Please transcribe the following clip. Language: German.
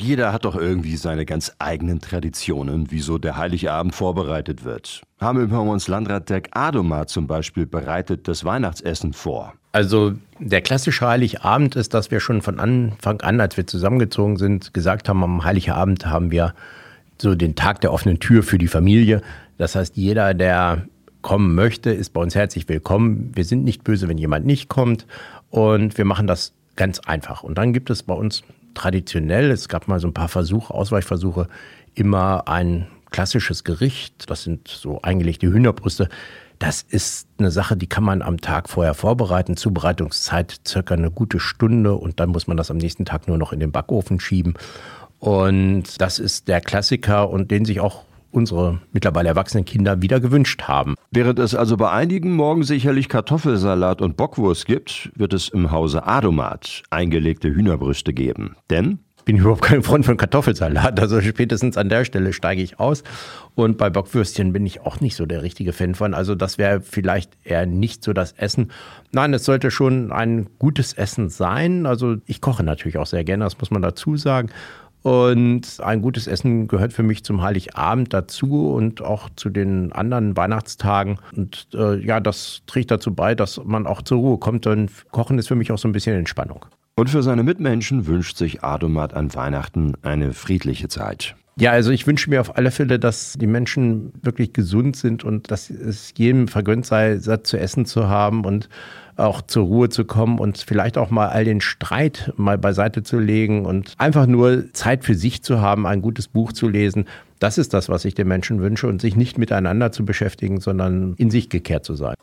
Jeder hat doch irgendwie seine ganz eigenen Traditionen, wieso der Heiligabend vorbereitet wird. Hameln-Pyrmons Landrat Dirk Adomar zum Beispiel bereitet das Weihnachtsessen vor. Also der klassische Heiligabend ist, dass wir schon von Anfang an, als wir zusammengezogen sind, gesagt haben, am Heiligabend haben wir so den Tag der offenen Tür für die Familie. Das heißt, jeder, der kommen möchte, ist bei uns herzlich willkommen. Wir sind nicht böse, wenn jemand nicht kommt und wir machen das ganz einfach. Und dann gibt es bei uns traditionell, es gab mal so ein paar Versuche, Ausweichversuche, immer ein klassisches Gericht. Das sind so eingelegte Hühnerbrüste. Das ist eine Sache, die kann man am Tag vorher vorbereiten. Zubereitungszeit circa eine gute Stunde und dann muss man das am nächsten Tag nur noch in den Backofen schieben. Und das ist der Klassiker und den sich auch unsere mittlerweile erwachsenen Kinder wieder gewünscht haben. Während es also bei einigen morgen sicherlich Kartoffelsalat und Bockwurst gibt, wird es im Hause Adomat eingelegte Hühnerbrüste geben. Denn bin ich überhaupt kein Freund von Kartoffelsalat. Also spätestens an der Stelle steige ich aus. Und bei Bockwürstchen bin ich auch nicht so der richtige Fan von. Also das wäre vielleicht eher nicht so das Essen. Nein, es sollte schon ein gutes Essen sein. Also ich koche natürlich auch sehr gerne, das muss man dazu sagen. Und ein gutes Essen gehört für mich zum Heiligabend dazu und auch zu den anderen Weihnachtstagen. Und äh, ja, das trägt dazu bei, dass man auch zur Ruhe kommt. Denn Kochen ist für mich auch so ein bisschen Entspannung. Und für seine Mitmenschen wünscht sich Adomat an Weihnachten eine friedliche Zeit. Ja, also ich wünsche mir auf alle Fälle, dass die Menschen wirklich gesund sind und dass es jedem vergönnt sei, satt zu essen zu haben und auch zur Ruhe zu kommen und vielleicht auch mal all den Streit mal beiseite zu legen und einfach nur Zeit für sich zu haben, ein gutes Buch zu lesen. Das ist das, was ich den Menschen wünsche und sich nicht miteinander zu beschäftigen, sondern in sich gekehrt zu sein.